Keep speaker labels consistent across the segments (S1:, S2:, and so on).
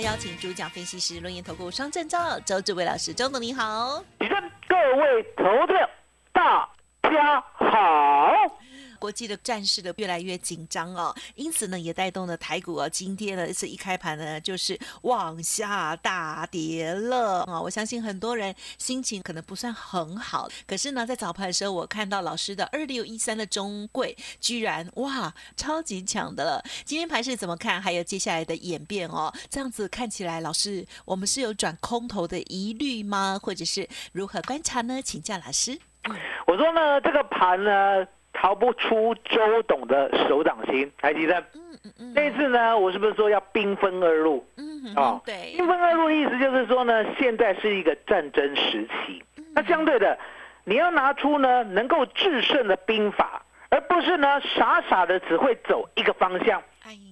S1: 邀请主讲分析师论研投顾双证照周志伟老师，周总你好，
S2: 请各位投票，大家好。
S1: 国际的战事的越来越紧张哦，因此呢，也带动了台股哦，今天呢是一开盘呢就是往下大跌了啊！我相信很多人心情可能不算很好，可是呢，在早盘的时候，我看到老师的二六一三的中贵居然哇超级强的了。今天盘是怎么看？还有接下来的演变哦，这样子看起来，老师我们是有转空头的疑虑吗？或者是如何观察呢？请教老师。
S2: 我说呢，这个盘呢。逃不出周董的手掌心，还记得？嗯嗯嗯。那次呢，我是不是说要兵分二路？嗯
S1: 哦，对。
S2: 兵分二路的意思就是说呢，现在是一个战争时期。那相对的，你要拿出呢能够制胜的兵法，而不是呢傻傻的只会走一个方向。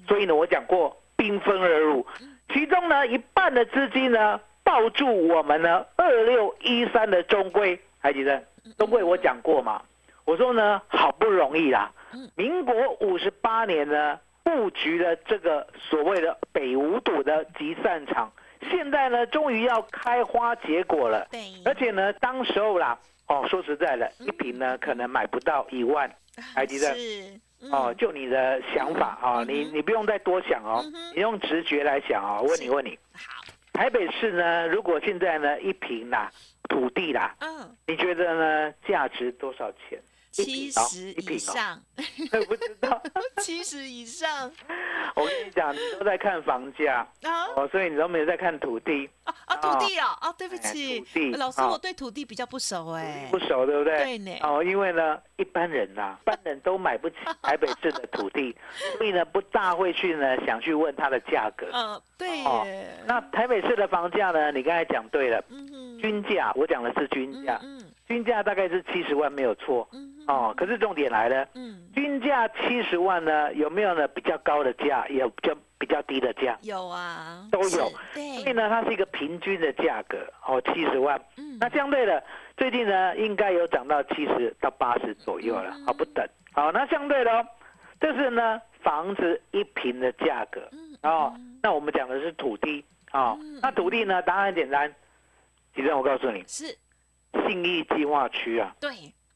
S2: 所以呢，我讲过兵分二路，其中呢一半的资金呢抱住我们呢二六一三的中规，还记得？中规我讲过嘛？我说呢，好不容易啦，民国五十八年呢布局了这个所谓的北五堵的集散场，现在呢终于要开花结果了。对，而且呢，当时候啦，哦，说实在的，一瓶呢可能买不到一万，还记得？是。哦，就你的想法啊，你你不用再多想哦，你用直觉来想哦。问你问你，好，台北市呢，如果现在呢一瓶啦土地啦，嗯，你觉得呢价值多少钱？
S1: 七十以上，
S2: 不知道
S1: 七十以上。
S2: 我跟你讲，你都在看房价啊，哦，所以你都没有在看土地
S1: 啊啊，土地哦，哦，对不起，土地老师，我对土地比较不熟哎，
S2: 不熟对不对？
S1: 对呢。
S2: 哦，因为呢，一般人呐，一般人都买不起 台北市的土地，所以呢，不大会去呢想去问它的价格。
S1: 嗯，对。
S2: 那台北市的房价呢？你刚才讲对了，均价，我讲的是均价，均价大概是七十万没有错。哦，可是重点来了，嗯，均价七十万呢，有没有呢？比较高的价，有比较比较低的价，
S1: 有啊，
S2: 都有。对，所以呢，它是一个平均的价格，哦，七十万。嗯，那相对的，最近呢，应该有涨到七十到八十左右了，啊，不等。好，那相对的，这是呢，房子一平的价格。嗯，哦，那我们讲的是土地，啊，那土地呢，答案很简单，其实我告诉你，
S1: 是
S2: 信义计划区啊。
S1: 对。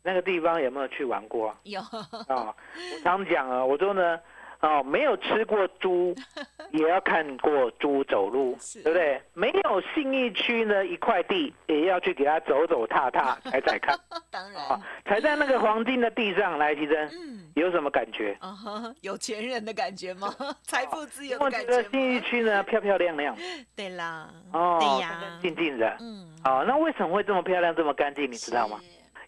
S2: 那个地方有没有去玩过？
S1: 有
S2: 啊，我常讲啊，我说呢，哦，没有吃过猪，也要看过猪走路，对不对？没有信义区呢一块地，也要去给他走走踏踏，踩踩看。
S1: 当然，
S2: 踩在那个黄金的地上来，其实有什么感觉？
S1: 有钱人的感觉吗？财富自由的感觉
S2: 我觉得？信义区呢，漂漂亮亮。
S1: 对啦，
S2: 哦，
S1: 对呀，
S2: 静静的。嗯，好，那为什么会这么漂亮、这么干净？你知道吗？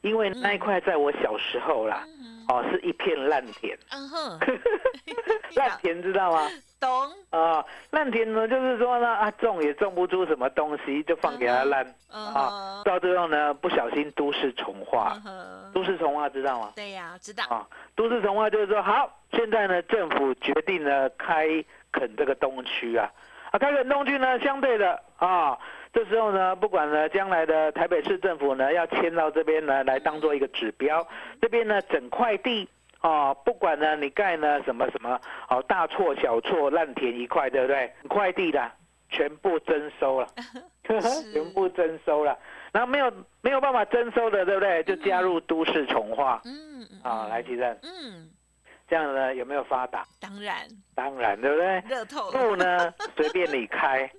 S2: 因为那一块在我小时候啦，哦，是一片烂田。嗯哼，烂田知道吗？
S1: 懂。
S2: 啊，烂田呢，就是说呢，啊，种也种不出什么东西，就放给它烂。啊，到最后呢，不小心都市重化。都市重化知道吗？
S1: 对呀，知道。啊，
S2: 都市重化就是说，好，现在呢，政府决定呢，开垦这个东区啊。啊，开垦东区呢，相对的，啊。这时候呢，不管呢将来的台北市政府呢要迁到这边呢来当做一个指标，这边呢整块地啊，不管呢你盖呢什么什么哦大错小错烂田一块，对不对？整块地的全部征收了，全部征收了，然后没有没有办法征收的，对不对？就加入都市重化，嗯啊，来提正，嗯。这样呢有没有发达？
S1: 当然，
S2: 当然，对不对？
S1: 热透
S2: 路呢 随便你开，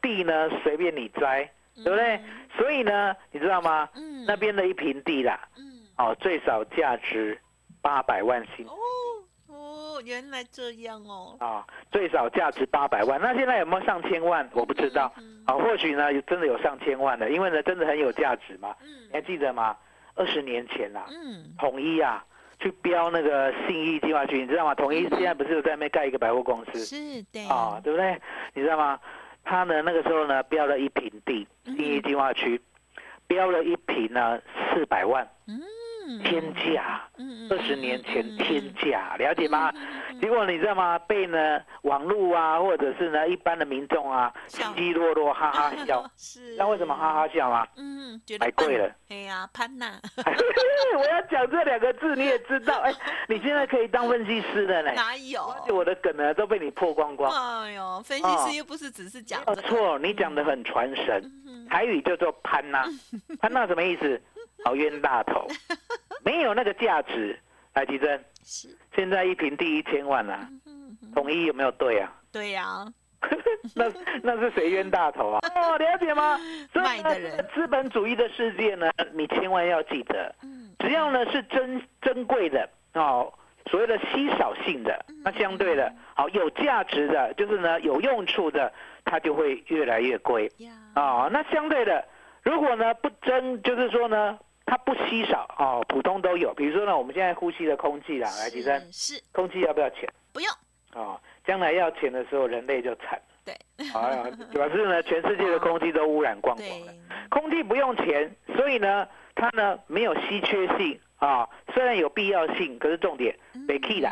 S2: 地呢随便你摘，对不对？所以呢，你知道吗？嗯，那边的一平地啦，嗯，哦，最少价值八百万新。哦
S1: 哦，原来这样哦。
S2: 啊，最少价值八百万，那现在有没有上千万？我不知道。啊，或许呢，真的有上千万的，因为呢，真的很有价值嘛。嗯，你还记得吗？二十年前啦，嗯，统一啊。去标那个信义计划区，你知道吗？统一现在不是有在那边盖一个百货公司？
S1: 是的。
S2: 啊，对不对？你知道吗？他呢那个时候呢标了一平地，信义计划区，标了一平呢四百万。嗯。天价，二十年前天价，了解吗？结果你知道吗？被呢网络啊，或者是呢一般的民众啊，稀稀落落，哈哈笑。是。那为什么哈哈笑啊？嗯，觉得太贵了。
S1: 哎呀，潘娜。
S2: 我要讲这两个字，你也知道。哎，你现在可以当分析师的呢。
S1: 哪有？
S2: 我的梗呢都被你破光光。
S1: 哎呦，分析师又不是只是讲。
S2: 错，你讲的很传神。台语叫做潘娜，潘娜什么意思？好冤大头，没有那个价值。来，吉珍，是现在一平第一千万啊，统一有没有对啊？
S1: 对呀，
S2: 那那是谁冤大头啊？哦，了解吗？
S1: 卖的人，
S2: 资本主义的世界呢，你千万要记得，只要呢是珍珍贵的哦，所谓的稀少性的，那相对的，好有价值的，就是呢有用处的，它就会越来越贵。啊，那相对的，如果呢不争，就是说呢。它不稀少哦，普通都有。比如说呢，我们现在呼吸的空气啦，来，吉生，
S1: 是
S2: 空气要不要钱？
S1: 不用。
S2: 哦，将来要钱的时候，人类就惨。
S1: 对。
S2: 啊，表示呢，全世界的空气都污染光光了。空气不用钱，所以呢，它呢没有稀缺性啊。虽然有必要性，可是重点没 key 的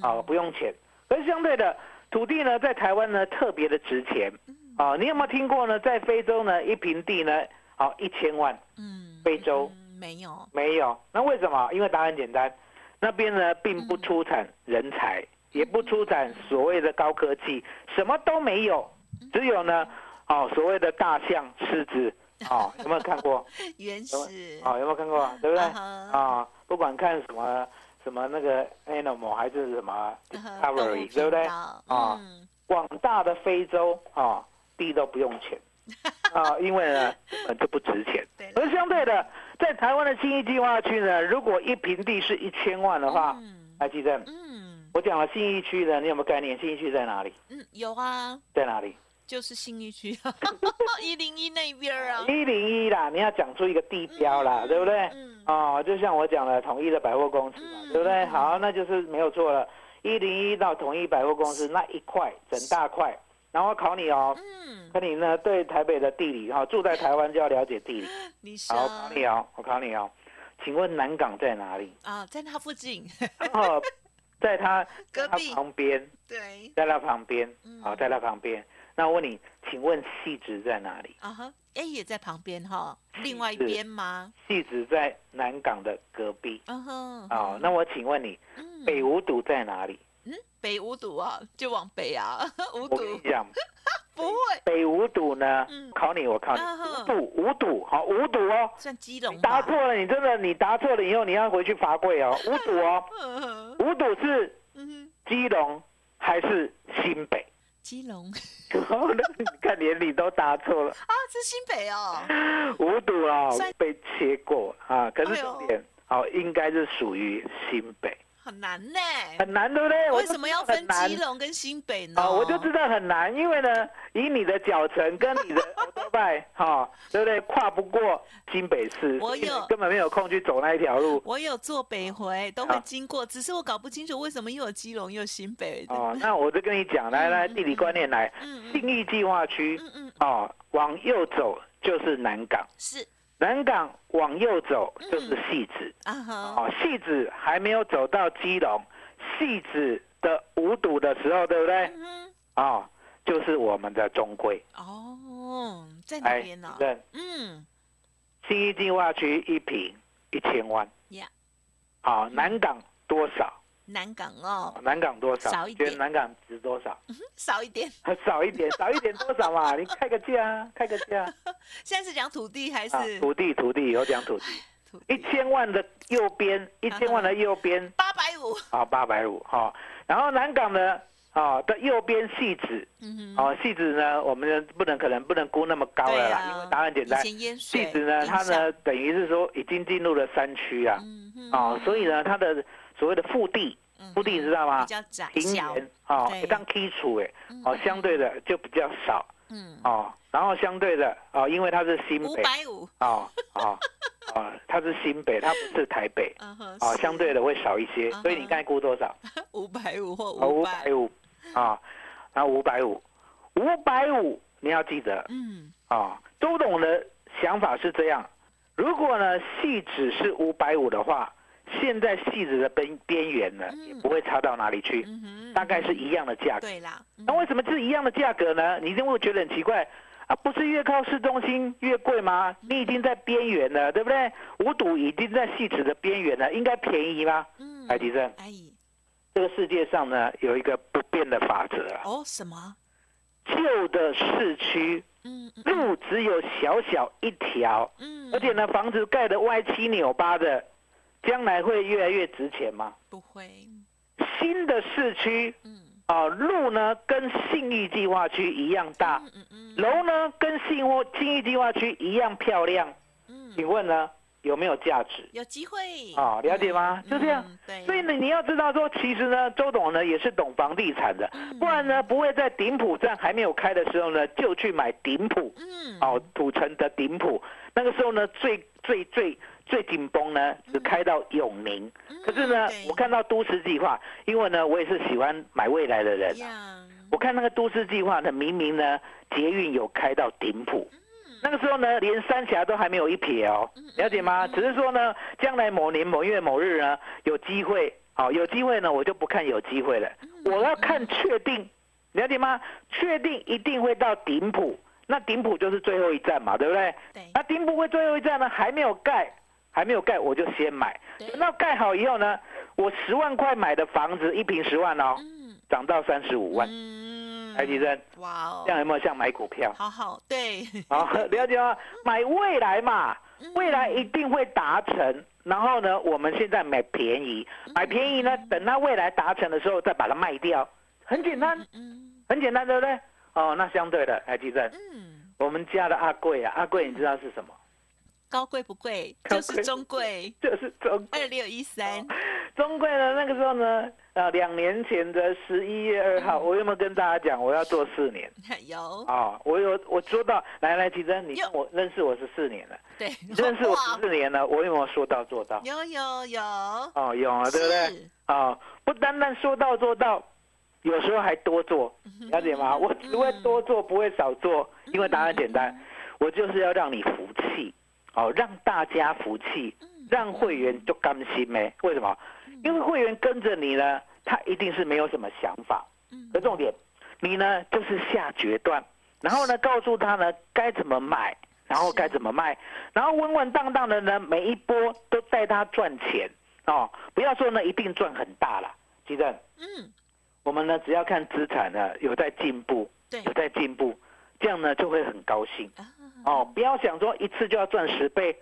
S2: 啊，不用钱。而相对的，土地呢，在台湾呢特别的值钱啊。你有没有听过呢？在非洲呢，一平地呢，好一千万。嗯。非洲。
S1: 没有，
S2: 没有。那为什么？因为答案简单，那边呢并不出产人才，也不出产所谓的高科技，什么都没有，只有呢，哦，所谓的大象、狮子，哦，有没有看过？
S1: 原始。
S2: 哦，有没有看过？对不对？啊，不管看什么什么那个 animal 还是什么 discovery，对不对？啊，广大的非洲啊，地都不用钱。啊，因为呢，就不值钱。而相对的，在台湾的新义计划区呢，如果一平地是一千万的话，还记得？嗯，我讲了新义区的，你有没有概念？新义区在哪里？
S1: 嗯，有啊。
S2: 在哪里？
S1: 就是新义区，一零一那边啊。
S2: 一零一啦，你要讲出一个地标啦，对不对？嗯。哦，就像我讲的统一的百货公司嘛，对不对？好，那就是没有错了。一零一到统一百货公司那一块，整大块。然后考你哦，嗯，可你呢对台北的地理哈，住在台湾就要了解地理。好，考你哦，我考你哦，请问南港在哪里？
S1: 啊，在它附近。
S2: 哦，在它
S1: 隔壁
S2: 旁边。
S1: 对，
S2: 在它旁边。好，在它旁边。那我问你，请问细致在哪里？
S1: 啊哈，哎，也在旁边哈，另外一边吗？
S2: 细致在南港的隔壁。嗯哼。哦，那我请问你，北五堵在哪里？
S1: 北五堵啊，就往北啊，五堵。
S2: 这样，
S1: 不会。
S2: 北五堵呢？考你，我考你。五堵，五堵，好，五堵哦。
S1: 算基隆。
S2: 答错了，你真的，你答错了以后，你要回去罚跪哦。五堵哦。五堵是基隆还是新北？
S1: 基隆。
S2: 你看，连你都答错了。啊，
S1: 是新北哦。
S2: 五堵啊，被切过啊，可是重点，好，应该是属于新北。
S1: 很难呢，
S2: 很难，对不对？
S1: 为什么要分基隆跟新北呢？
S2: 啊，我就知道很难，因为呢，以你的脚程跟你的欧拜，哈，对不对？跨不过新北市，
S1: 我有
S2: 根本没有空去走那一条路。
S1: 我有坐北回，都会经过，只是我搞不清楚为什么又有基隆又新北。
S2: 哦，那我就跟你讲，来来，地理观念来，信义计划区，嗯嗯，哦，往右走就是南港，
S1: 是。
S2: 南港往右走就是戏子，啊，戏子还没有走到基隆，戏子的五堵的时候，对不对？啊，就是我们的中规。
S1: 哦，在哪
S2: 哎，
S1: 边呢？
S2: 认
S1: 嗯，
S2: 新一计划区一平一千万。
S1: 呀，
S2: 好，南港多少？
S1: 南港哦，
S2: 南港多少？
S1: 少一点
S2: 觉得南港值多少？
S1: 少一点。
S2: 少一点，少一点多少嘛？你开个价啊，开个价
S1: 现在是讲土地还
S2: 啊！
S1: 是
S2: 土地，土地有讲土地，
S1: 土
S2: 一千万的右边，一千万的右边
S1: 八百五？
S2: 啊，八百五哈。然后南港呢，啊的右边细子，
S1: 嗯哼，
S2: 哦，细子呢，我们不能可能不能估那么高了啦，
S1: 啊，
S2: 因为答案简单。细致呢，它呢，等于是说已经进入了山区啊，
S1: 嗯哼
S2: 哦，所以呢，它的所谓的腹地，
S1: 嗯
S2: 腹地你知道吗？
S1: 比？较窄
S2: 平
S1: 小，
S2: 原哦，
S1: 对。
S2: 一当基础哎，
S1: 嗯。
S2: 哦，相对的就比较少
S1: 嗯，
S2: 哦，然后相对的哦，因为它是新
S1: 五
S2: 北
S1: 百五，
S2: 哦哦 哦，它是新北，它不是台北哦，相对的会少一些
S1: 嗯，
S2: 所以你刚才估多少？
S1: 五百五或
S2: 哦，
S1: 五
S2: 五
S1: 百
S2: 百，五啊，然后五百五，五百五你要记得
S1: 嗯。
S2: 啊，周董的想法是这样，如果呢细指是五百五的话，现在细子的边边缘呢
S1: 嗯
S2: 也不会差到哪里去，
S1: 嗯，
S2: 大概是一样的价格。
S1: 对啦，嗯
S2: 那为什么是一样的价格呢？你一定会觉得很奇怪啊，不是越靠市中心越贵吗？你已经在边缘了，对不对？五堵已经在细子的边缘了，应该便宜吗？
S1: 嗯，
S2: 海迪生，
S1: 哎，
S2: 这个世界上呢有一个不变的法则啊，
S1: 哦，什么？
S2: 旧的市区路只有小小一条，
S1: 嗯，
S2: 而且呢房子盖的歪七扭八的，将来会越来越值钱吗？
S1: 不会，
S2: 新的市区
S1: 嗯。
S2: 啊，路呢跟信义计划区一样大，
S1: 嗯嗯嗯。
S2: 楼呢跟信或信义计划区一样漂亮，
S1: 嗯，
S2: 请问呢有没有价值？
S1: 有机会。
S2: 啊了解吗？就这样。所以呢，你要知道说，其实呢，周董呢也是懂房地产的，
S1: 嗯。
S2: 不然呢不会在顶埔站还没有开的时候呢，就去买顶埔，
S1: 嗯，
S2: 哦，土城的顶埔，那个时候呢最最最最紧绷呢，只开到永宁。
S1: 嗯，
S2: 可是呢，我看到都市计划，因为呢我也是喜欢买未来的人啊，我看那个都市计划呢，明明呢捷运有开到顶埔。
S1: 嗯
S2: 那个时候呢，连三峡都还没有一撇哦，了解吗？只是说呢，将来某年某月某日呢，有机会，好、有机会呢，我就不看有机会了，
S1: 嗯
S2: 我要看确定，了解吗？确定一定会到顶埔，那顶埔就是最后一站嘛，对不对？
S1: 对
S2: 那顶埔会最后一站呢，还没有盖，还没有盖，我就先买。
S1: 对。
S2: 等到盖好以后呢，我十万块买的房子，一平十万哦，
S1: 嗯。
S2: 涨到三十五万，
S1: 嗯，
S2: 台积电
S1: 哇哦。
S2: 这，样有没有像买股票？
S1: 好好对，
S2: 好，了解吗？买未来嘛，
S1: 嗯。
S2: 未来一定会达成。然后呢，我们现在买便宜，买便宜呢，等它未来达成的时候再把它卖掉，很简单，
S1: 嗯
S2: 很简单，对不对？哦，那相对的，台积电，
S1: 嗯，
S2: 我们家的阿贵啊，阿贵你知道是什么？
S1: 高贵不贵，就是中贵，
S2: 就是中
S1: 二六一三，
S2: 中贵呢，那个时候呢，呃，两年前的十一月二号，我有没有跟大家讲我要做四年？
S1: 有。
S2: 啊、我有我说到，来来，奇珍，你我认识我十四年了，
S1: 对，
S2: 你认识我十四年了，我有没有说到做到？
S1: 有有有，
S2: 哦，有啊，对不对？
S1: 是？
S2: 啊、不单单说到做到，有时候还多做，了解吗？我只会多做，不会少做，因为答案简单，我就是要让你服气，哦，让大家服气，让会员就甘心没？为什么？因为会员跟着你呢，他一定是没有什么想法，
S1: 嗯。
S2: 可重点，你呢就是下决断，然后呢告诉他呢该怎么买，然后该怎么卖，然后稳稳当当的呢每一波都带他赚钱。哦，不要说呢一定赚很大了，记得
S1: 嗯，
S2: 我们呢只要看资产呢有在进步，
S1: 对。
S2: 有在进步，这样呢就会很高兴。
S1: 啊，
S2: 哦，不要想说一次就要赚十倍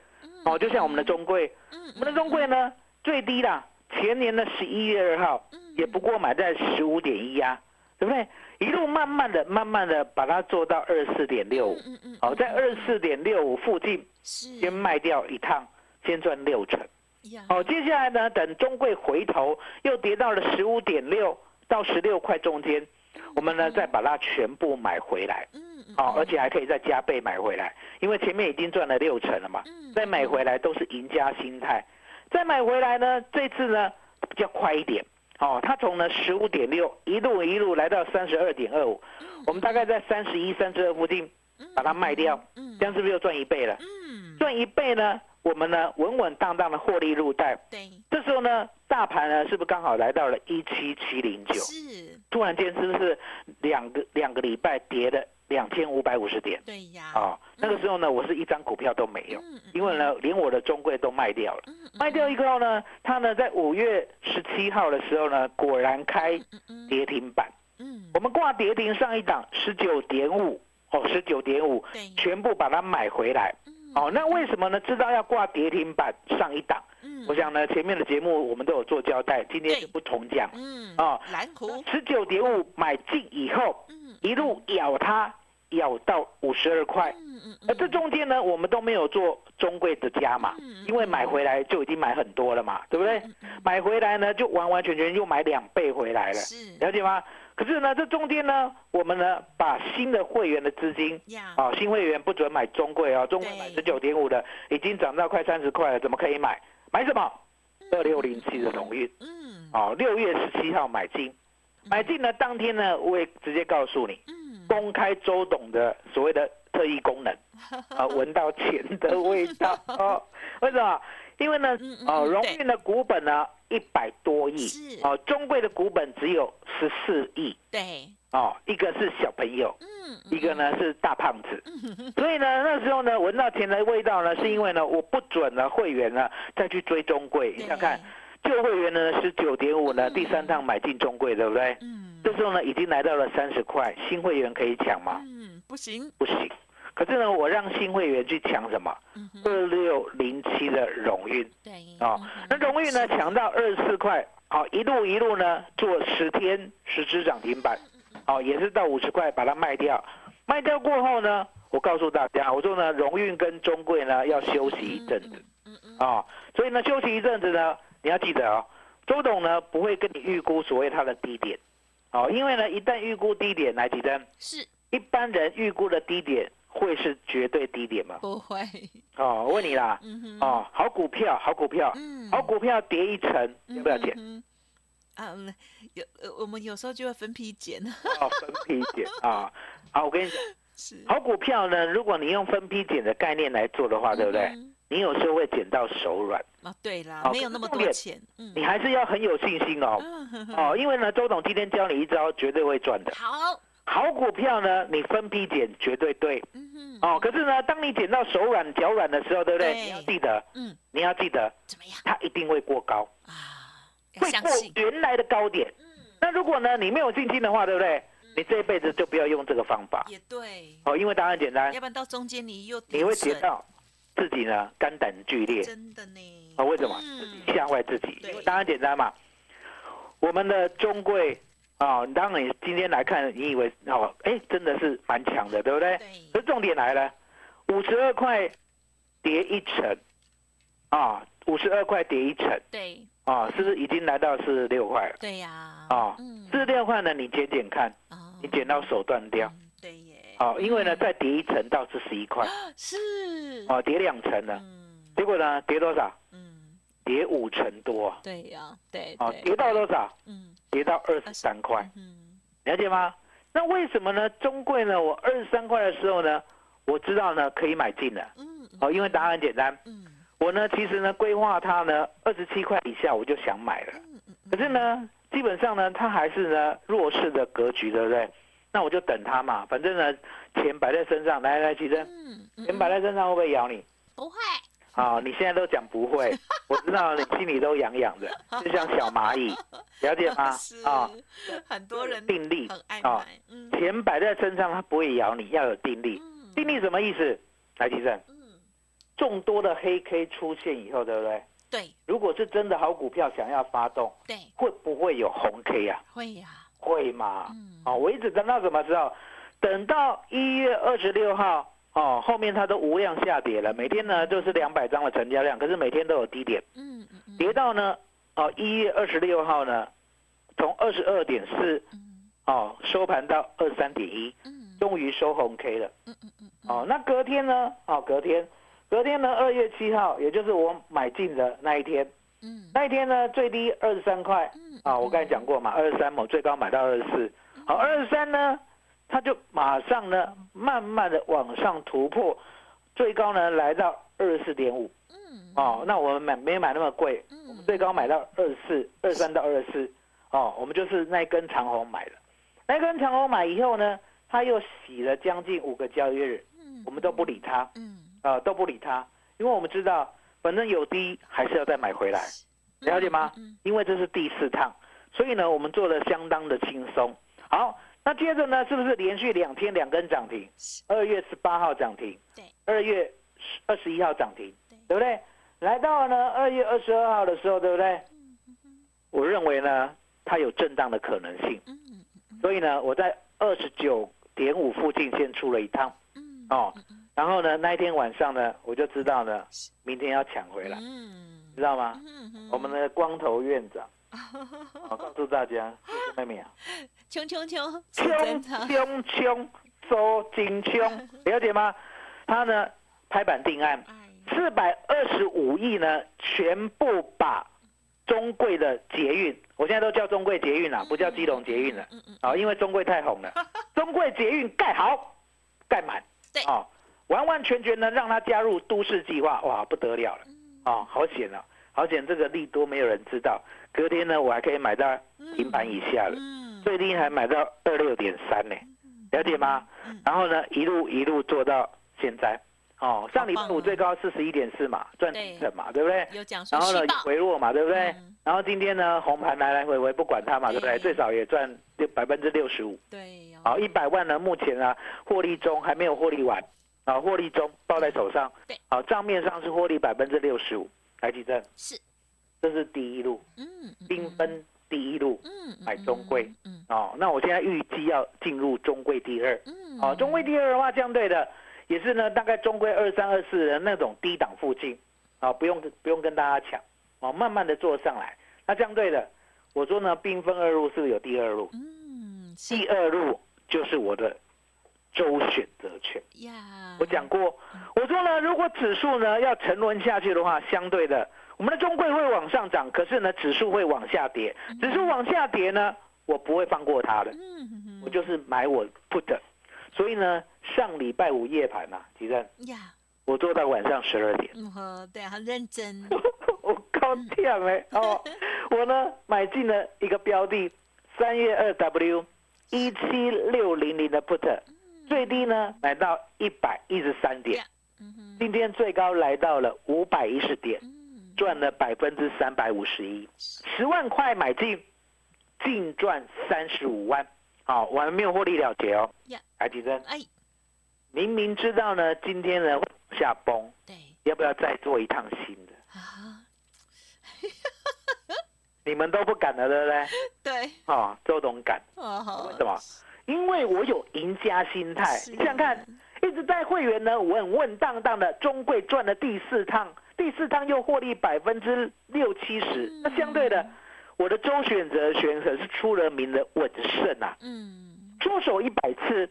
S2: 哦，就像我们的中贵，
S1: 嗯
S2: 我们的中贵呢最低啦，前年的十一月二号
S1: 嗯。
S2: 也不过买在十五点一呀，对不对？一路慢慢的、慢慢的把它做到二四点六五，
S1: 嗯嗯，
S2: 好，在二四点六五附近先卖掉一趟，先赚六成。
S1: 呀，
S2: 好，接下来呢，等中贵回头又跌到了十五点六到十六块中间，我们呢再把它全部买回来，
S1: 嗯嗯，
S2: 好，而且还可以再加倍买回来，因为前面已经赚了六成了嘛，
S1: 嗯
S2: 再买回来都是赢家心态。再买回来呢，这次呢比较快一点，哦，它从呢十五点六一路一路来到三十二点二五，我们大概在三十一、三十二附近把它卖掉，
S1: 嗯
S2: 这样是不是又赚一倍了？
S1: 嗯，
S2: 赚一倍呢，我们呢稳稳当当的获利入袋。
S1: 对，
S2: 这时候呢，大盘呢是不是刚好来到了一七七零九？
S1: 是，
S2: 突然间是不是两个两个礼拜跌了两千五百五十点？
S1: 对呀，
S2: 哦，那个时候呢，我是一张股票都没有，因为呢，连我的中柜都卖掉了。卖掉以后呢，它呢在五月十七号的时候呢，果然开跌停板。
S1: 嗯，
S2: 我们挂跌停上一档十九点五，哦，十九点五，全部把它买回来。
S1: 嗯
S2: 哦，那为什么呢？知道要挂跌停板上一档，
S1: 嗯
S2: 我想呢，前面的节目我们都有做交代，今天
S1: 对
S2: 就不重讲。
S1: 嗯
S2: 哦
S1: 蓝湖，
S2: 十九点五买进以后，
S1: 嗯
S2: 一路咬它，咬到五十二块。
S1: 嗯嗯
S2: 而这中间呢，我们都没有做中贵的加码因为买回来就已经买很多了嘛，对不对？买回来呢，就完完全全又买两倍回来了，了解吗？可是呢，这中间呢，我们呢把新的会员的资金
S1: 呀，
S2: 啊，新会员不准买中贵哦，中贵买十九点五的，已经涨到快三十块了，怎么可以买？买什么？二六零七的荣运
S1: 嗯
S2: 哦，六月十七号买进，买进的当天呢，我也直接告诉你，
S1: 嗯，
S2: 公开周董的所谓的特异功能 啊，闻到钱的味道 哦。为什么？因为呢哦，荣运的股本呢一百多亿
S1: 是，
S2: 哦，中贵的股本只有十四亿
S1: 对，
S2: 哦，一个是小朋友，
S1: 嗯，
S2: 一个呢是大胖子。
S1: 嗯，
S2: 所以呢，那时候呢，闻到钱的味道呢，是因为呢，我不准呢会员呢再去追中贵。你想看，旧会员呢十九点五呢，
S1: 嗯。
S2: 第三趟买进中贵，对不对？
S1: 嗯，
S2: 这时候呢，已经来到了三十块，新会员可以抢吗？
S1: 嗯，不行，
S2: 不行。可是呢，我让新会员去抢什么？
S1: 嗯，
S2: 二六零七的荣运。
S1: 对，
S2: 哦，那荣运呢抢到二十四块，好、一路一路呢做十天十只涨停板，哦，也是到五十块把它卖掉。卖掉过后呢，我告诉大家，我说呢，荣运跟中贵呢要休息一阵子。
S1: 嗯嗯，
S2: 啊、所以呢休息一阵子呢，你要记得哦，周董呢不会跟你预估所谓它的低点，哦，因为呢一旦预估低点，来吉珍，
S1: 是
S2: 一般人预估的低点会是绝对低点吗？
S1: 不会，
S2: 哦，我问你啦，
S1: 嗯哼，
S2: 哦，好股票，好股票，
S1: 嗯，
S2: 好股票跌一层要不要减？
S1: 嗯？有呃，我们有时候就会分批减，
S2: 哦，分批减啊。好，我跟你讲，
S1: 是，
S2: 好股票呢，如果你用分批减的概念来做的话，对不对？
S1: 嗯
S2: 你有时候会捡到手软，
S1: 啊？哦，对啦
S2: 好，
S1: 没有那么多钱，嗯，
S2: 你还是要很有信心哦。哦，因为呢，周董今天教你一招，绝对会赚的。
S1: 好，
S2: 好股票呢，你分批减绝对对
S1: 嗯哼，
S2: 哦。可是呢，当你捡到手软脚软的时候，对不对？
S1: 对
S2: 你要记得，
S1: 嗯，
S2: 你要记得，
S1: 怎么样
S2: 它一定会过高，
S1: 啊？要
S2: 会过，原来的高点。
S1: 嗯，
S2: 那如果呢，你没有信心的话，对不对？你这一辈子就不要用这个方法
S1: 也对，
S2: 哦，因为答案简单
S1: 要，不然到中间你又
S2: 你会
S1: 跌
S2: 跌到自己呢肝胆俱裂
S1: 真的呢，
S2: 啊？为什么？
S1: 嗯
S2: 自己吓坏自己。
S1: 对
S2: 因为答案简单嘛。我们的中贵啊，当然你今天来看，你以为哦，哎，真的是蛮强的，对不对？
S1: 对，
S2: 可是重点来了，五十二块跌一成啊，五十二块跌一成
S1: 对，
S2: 啊，是不是已经来到四十六块了？
S1: 对呀，
S2: 啊
S1: 嗯，
S2: 四十六块呢，你减减看，
S1: 哦
S2: 你减到手断掉。哦，因为呢，
S1: 嗯
S2: 再跌一层到四十一块，
S1: 是，
S2: 哦，跌两层了，
S1: 嗯。
S2: 结果呢，跌多少？
S1: 嗯，
S2: 跌五成多啊，
S1: 对呀，对，
S2: 哦，
S1: 对。
S2: 跌到多少？
S1: 嗯，
S2: 跌到二十三块，
S1: 嗯，
S2: 了解吗？那为什么呢？中贵呢？我二十三块的时候呢，我知道呢可以买进了，
S1: 嗯，
S2: 哦，因为答案很简单，
S1: 嗯，
S2: 我呢其实呢规划它呢二十七块以下我就想买了，可是呢，基本上呢它还是呢弱势的格局，对不对？那我就等它嘛，反正呢钱摆在身上，来来，其实
S1: 嗯，嗯，
S2: 钱摆在身上会不会咬你？
S1: 不会，
S2: 啊、你现在都讲不会，我知道你心里都痒痒的，就像小蚂蚁，了解吗？
S1: 是
S2: 啊、
S1: 很多人
S2: 定力
S1: 很爱
S2: 啊
S1: 买，嗯，
S2: 钱摆在身上，它不会咬你，要有定力。
S1: 嗯
S2: 定力什么意思？来，提正，
S1: 嗯，
S2: 众多的黑 K 出现以后，对不对？
S1: 对
S2: 如果是真的好股票想要发动，
S1: 对，
S2: 会不会有红 K 啊？
S1: 会呀，
S2: 会嘛？
S1: 嗯，
S2: 哦，我一直等到什么时候？等到一月二十六号哦，后面它都无量下跌了，每天呢就是两百张的成交量，可是每天都有低点，
S1: 嗯
S2: 跌到呢哦一月二十六号呢，从二十二点四
S1: 嗯
S2: 哦收盘到二三点一，
S1: 嗯
S2: 终于收红 K 了。
S1: 嗯嗯嗯，
S2: 哦，那隔天呢？哦，隔天，隔天呢？二月七号，也就是我买进的那一天，
S1: 嗯，
S2: 那一天呢最低二十三块。
S1: 嗯
S2: 啊，我刚才讲过嘛，二十三嘛，最高买到二十四。好，二十三呢，它就马上呢慢慢的往上突破，最高呢来到二十四点五。
S1: 嗯，
S2: 哦，那我们买没买那么贵，
S1: 嗯，
S2: 我们最高买到二十四，二三到二十四。哦，我们就是那一根长虹买的。那根长虹买以后呢，它又洗了将近五个交易日，我们都不理它，
S1: 嗯，
S2: 啊，都不理它，因为我们知道，反正有低还是要再买回来，了解吗？
S1: 嗯
S2: 因为这是第四趟，所以呢，我们做的相当的轻松。好，那接着呢，是不是连续两天两根涨停？二月十八号涨停，
S1: 对，
S2: 二月二十一号涨停，
S1: 对
S2: 对不对？来到了呢二月二十二号的时候，对不对？我认为呢，它有震荡的可能性，
S1: 嗯
S2: 所以呢，我在二十九点五附近先出了一趟
S1: 嗯
S2: 哦，然后呢，那一天晚上呢，我就知道呢，明天要抢回来，
S1: 嗯。
S2: 知道吗？
S1: 嗯
S2: 我们的光头院长，我 告诉大家，妹妹啊，
S1: 冲冲冲，是真
S2: 冲，冲冲，周金冲，了解吗？他呢拍板定案，
S1: 哎，
S2: 四百二十五亿呢，全部把中贵的捷运，我现在都叫中贵捷运了，不叫基隆捷运了，啊，因为中贵太红了，中贵捷运盖好，盖满，
S1: 对。
S2: 啊，完完全全呢让他加入都市计划，哇，不得了了，啊，好险啊，好险，这个利多没有人知道，隔天呢我还可以买到平盘以下了，
S1: 嗯，
S2: 最低还买到二六点三呢，了解吗？
S1: 嗯。
S2: 然后呢，一路一路做到现在。哦，上礼拜五最高四十一点四嘛，赚成嘛，对。不对？
S1: 有讲说
S2: 然后呢回落嘛，对不对？
S1: 嗯？
S2: 然后今天呢红盘来来回回不管它嘛，对不对？最少也赚六百分之六十五。
S1: 对哦，
S2: 好，一百万呢目前啊获利中还没有获利完，啊获利中抱在手上
S1: 对。
S2: 好，账面上是获利百分之六十五。台积电
S1: 是，
S2: 这是第一路，
S1: 嗯，嗯
S2: 缤，纷第一路。
S1: 嗯，嗯
S2: 买中贵，
S1: 嗯
S2: 哦，那我现在预计要进入中贵第二。
S1: 嗯，
S2: 哦，中贵第二的话，相对的也是呢，大概中贵二三二四的那种低档附近，啊、不用不用跟大家抢，哦，慢慢的做上来。那相对的，我说呢，兵分二路是不是有第二路？
S1: 嗯，
S2: 第二路就是我的周选择权。
S1: 呀，
S2: 我讲过，我说呢，如果指数呢要沉沦下去的话，相对的，我们的中贵会往上涨，可是呢，指数会往下跌。指数往下跌呢，我不会放过它的。我就是买我 put，所以呢，上礼拜五夜盘呐、啊，吉正，
S1: 呀，
S2: 我做到晚上十二点，
S1: 嗯呵，对，很认真，
S2: 我高天哎哦，我呢买进了一个标的，三月二 W 一七六零零的 put，最低呢买到一百一十三点，今天最高来到了五百一十点，
S1: 嗯，
S2: 赚了百分之三百五十一，十万块买进，净赚三十五万，好、我还没有获利了结哦。
S1: 呀，
S2: 来吉正。
S1: 哎，
S2: 明明知道呢，今天呢下崩，
S1: 对。
S2: 要不要再做一趟新的？
S1: 啊，
S2: 你们都不敢了，对不对？
S1: 对，
S2: 哦，周董敢，
S1: 哦，
S2: 为什么？因为我有赢家心态。你想想看，一直带会员呢稳稳当当的，中贵赚了第四趟，第四趟又获利百分之六七十。
S1: 嗯
S2: 那相对的，我的周选择选手是出了名的稳胜啊，
S1: 嗯，
S2: 出手一百次，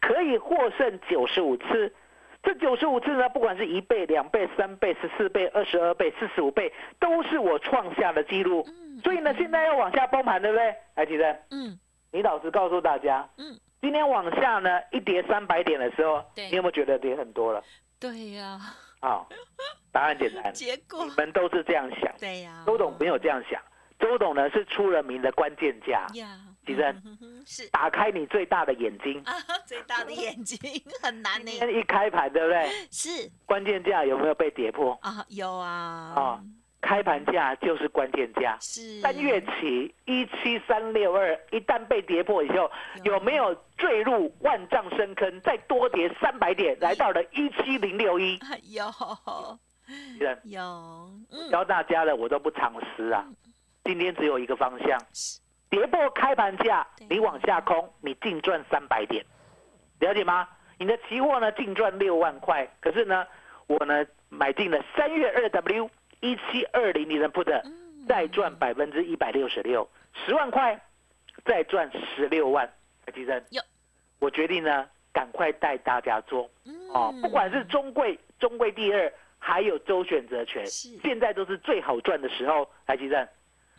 S2: 可以获胜九十五次。这九十五次呢，不管是一倍、两倍、三倍、十四倍、二十二倍、四十五倍，都是我创下的记录。
S1: 嗯，
S2: 所以呢，现在要往下崩盘，对不对？来，吉正，
S1: 嗯，
S2: 你老实告诉大家，
S1: 嗯，
S2: 今天往下呢一跌三百点的时候，
S1: 对。
S2: 你有没有觉得跌很多了？
S1: 对呀，
S2: 啊、答案简单，
S1: 结果。
S2: 你，们都是这样想。
S1: 对呀，
S2: 周董没有这样想，周董呢是出了名的关键价。
S1: 呀，
S2: 其实
S1: 嗯哼哼是。
S2: 打开你最大的眼睛，
S1: 啊，最大的眼睛很难呢，
S2: 今天一开盘，对不对？
S1: 是。
S2: 关键价有没有被跌破？
S1: 啊，有啊，
S2: 啊开盘价就是关键价。
S1: 是。
S2: 三月起一七三六二，一旦被跌破以后，有没有坠入万丈深坑？再多跌三百点，来到了一七零六一。
S1: 啊有有，嗯，
S2: 教大家的我都不藏私啊。今天只有一个方向，跌破开盘价，你往下空，你净赚三百点，了解吗？你的期货呢净赚六万块，可是呢，我呢买进了三月二 W 一七二零零的 put，再
S1: 嗯
S2: 赚百分之一百六十六，十万块再赚十六万。台积电，我决定呢赶快带大家做
S1: 嗯
S2: 哦，不管是中贵、中贵第二，还有周选择权，
S1: 是
S2: 现在都是最好赚的时候。台积电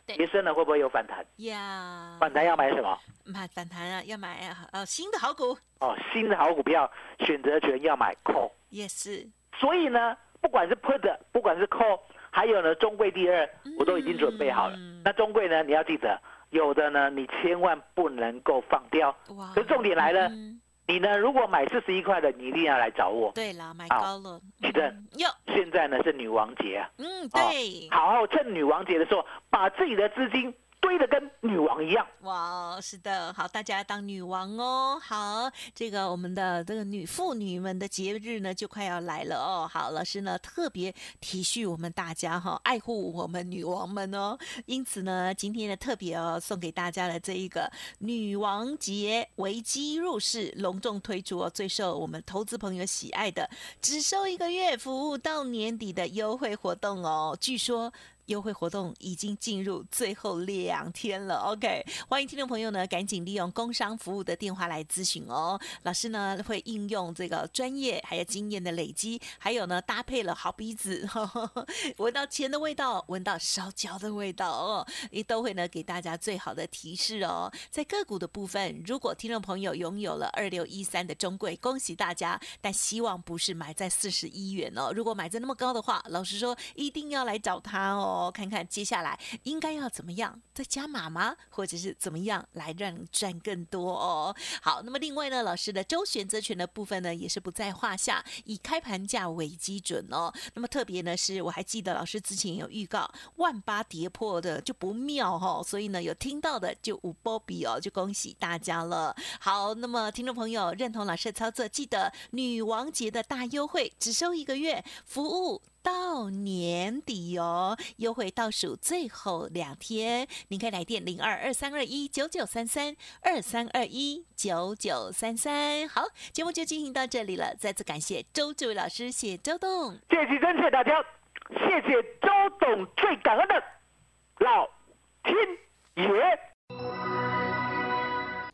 S1: 对
S2: 跌升了会不会有反弹？
S1: 呀，
S2: 反弹要买什么？
S1: 买反弹啊，要买啊，呃，新的好股
S2: 哦，新的好股票选择权要买 call。
S1: 也是，
S2: 所以呢，不管是 put，不管是 call，还有呢中贵第二，我都已经准备好了。
S1: 嗯。
S2: 那中贵呢，你要记得有的呢，你千万不能够放掉。
S1: 哇
S2: 可是重点来了
S1: 嗯。
S2: 你呢，如果买四十一块的，你一定要来找我。
S1: 对啦，买
S2: 好
S1: 高了，
S2: 启正现在呢是女王节啊，
S1: 嗯，
S2: 好
S1: 对，
S2: 好好趁女王节的时候，把自己的资金堆得跟女王一样。
S1: 哇，是的，好，大家当女王哦。好，这个我们的这个女妇女们的节日呢，就快要来了哦。好，老师呢特别体恤我们大家哈、爱护我们女王们哦。因此呢，今天呢特别哦送给大家的这一个女王节危机入市，隆重推出哦，最受我们投资朋友喜爱的，只收一个月，服务到年底的优惠活动哦。据说。优惠活动已经进入最后两天了，OK，欢迎听众朋友呢赶紧利用工商服务的电话来咨询哦。老师呢会应用这个专业还有经验的累积，还有呢搭配了好鼻子，闻到钱的味道，闻到烧焦的味道哦，也都会呢给大家最好的提示哦。在个股的部分，如果听众朋友拥有了二六一三的中贵，恭喜大家，但希望不是买在四十一元哦。如果买在那么高的话，老实说一定要来找他哦，哦看看接下来应该要怎么样再加码吗？或者是怎么样来让你赚更多哦？好，那么另外呢，老师的周选择权的部分呢，也是不在话下，以开盘价为基准哦。那么特别呢，是我还记得老师之前有预告万八跌破的就不妙哈、哦，所以呢有听到的就五波比哦，就恭喜大家了。好，那么听众朋友认同老师的操作，记得女王节的大优惠，只收一个月服务。到年底哦，优惠倒数最后两天，您可以来电零二二三二一九九三三二三二一九九三三。好，节目就进行到这里了，再次感谢周志伟老师，谢周董。
S2: 谢谢真谢谢大家，谢谢周董，最感恩的老天爷。